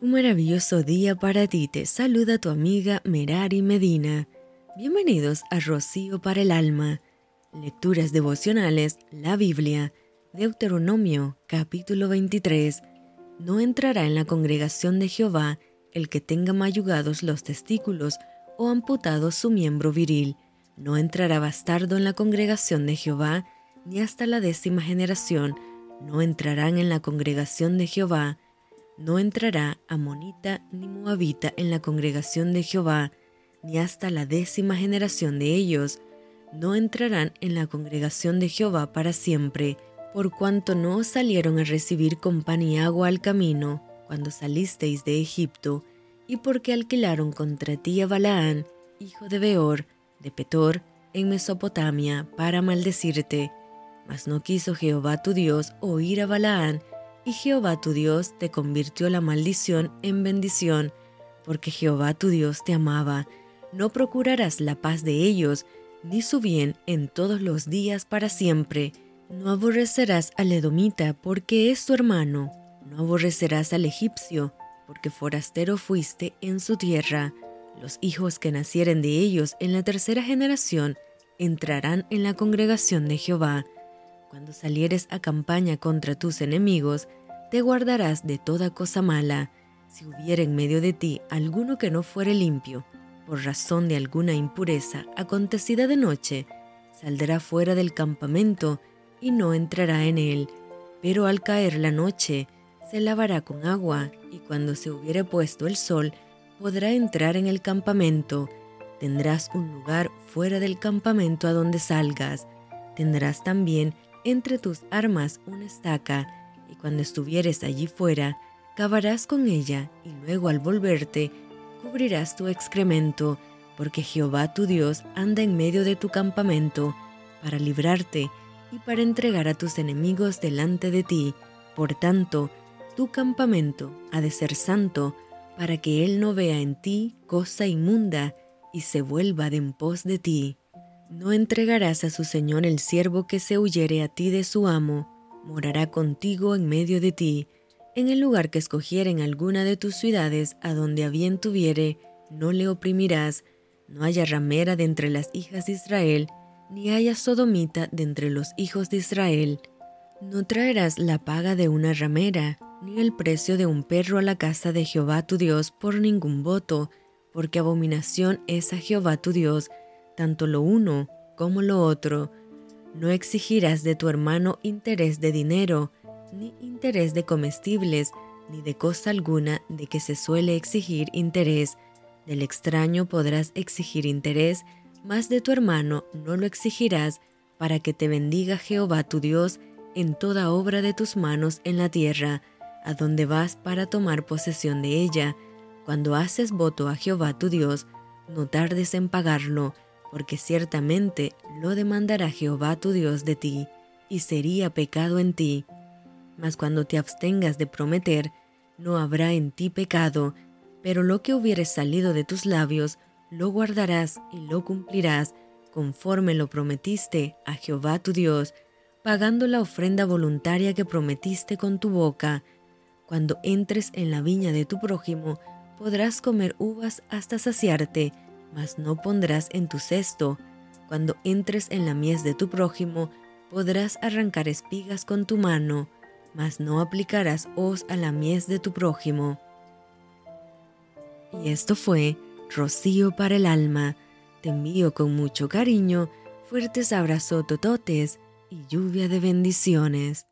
Un maravilloso día para ti, te saluda tu amiga Merari Medina. Bienvenidos a Rocío para el Alma. Lecturas devocionales, la Biblia, Deuteronomio capítulo 23. No entrará en la congregación de Jehová el que tenga mayugados los testículos o amputado su miembro viril. No entrará bastardo en la congregación de Jehová, ni hasta la décima generación. No entrarán en la congregación de Jehová no entrará amonita ni moabita en la congregación de Jehová, ni hasta la décima generación de ellos, no entrarán en la congregación de Jehová para siempre, por cuanto no salieron a recibir con pan y agua al camino, cuando salisteis de Egipto, y porque alquilaron contra ti a Balaán, hijo de Beor, de Petor, en Mesopotamia, para maldecirte. Mas no quiso Jehová tu Dios oír a Balaán, y Jehová tu Dios te convirtió la maldición en bendición, porque Jehová tu Dios te amaba. No procurarás la paz de ellos, ni su bien en todos los días para siempre. No aborrecerás al edomita, porque es tu hermano. No aborrecerás al egipcio, porque forastero fuiste en su tierra. Los hijos que nacieren de ellos en la tercera generación entrarán en la congregación de Jehová cuando salieres a campaña contra tus enemigos, te guardarás de toda cosa mala. Si hubiera en medio de ti alguno que no fuere limpio, por razón de alguna impureza acontecida de noche, saldrá fuera del campamento y no entrará en él. Pero al caer la noche, se lavará con agua, y cuando se hubiere puesto el sol, podrá entrar en el campamento. Tendrás un lugar fuera del campamento a donde salgas. Tendrás también entre tus armas una estaca, y cuando estuvieres allí fuera, cavarás con ella, y luego al volverte, cubrirás tu excremento, porque Jehová tu Dios anda en medio de tu campamento, para librarte y para entregar a tus enemigos delante de ti. Por tanto, tu campamento ha de ser santo, para que Él no vea en ti cosa inmunda, y se vuelva de en pos de ti. No entregarás a su señor el siervo que se huyere a ti de su amo, morará contigo en medio de ti, en el lugar que escogieren alguna de tus ciudades a donde a bien tuviere, no le oprimirás, no haya ramera de entre las hijas de Israel, ni haya sodomita de entre los hijos de Israel. No traerás la paga de una ramera, ni el precio de un perro a la casa de Jehová tu Dios por ningún voto, porque abominación es a Jehová tu Dios, tanto lo uno como lo otro. No exigirás de tu hermano interés de dinero, ni interés de comestibles, ni de cosa alguna de que se suele exigir interés. Del extraño podrás exigir interés, mas de tu hermano no lo exigirás, para que te bendiga Jehová tu Dios en toda obra de tus manos en la tierra, a donde vas para tomar posesión de ella. Cuando haces voto a Jehová tu Dios, no tardes en pagarlo, porque ciertamente lo demandará Jehová tu Dios de ti, y sería pecado en ti. Mas cuando te abstengas de prometer, no habrá en ti pecado, pero lo que hubiere salido de tus labios, lo guardarás y lo cumplirás, conforme lo prometiste a Jehová tu Dios, pagando la ofrenda voluntaria que prometiste con tu boca. Cuando entres en la viña de tu prójimo, podrás comer uvas hasta saciarte, mas no pondrás en tu cesto. Cuando entres en la mies de tu prójimo, podrás arrancar espigas con tu mano, mas no aplicarás hoz a la mies de tu prójimo. Y esto fue Rocío para el alma. Te envío con mucho cariño, fuertes abrazos tototes y lluvia de bendiciones.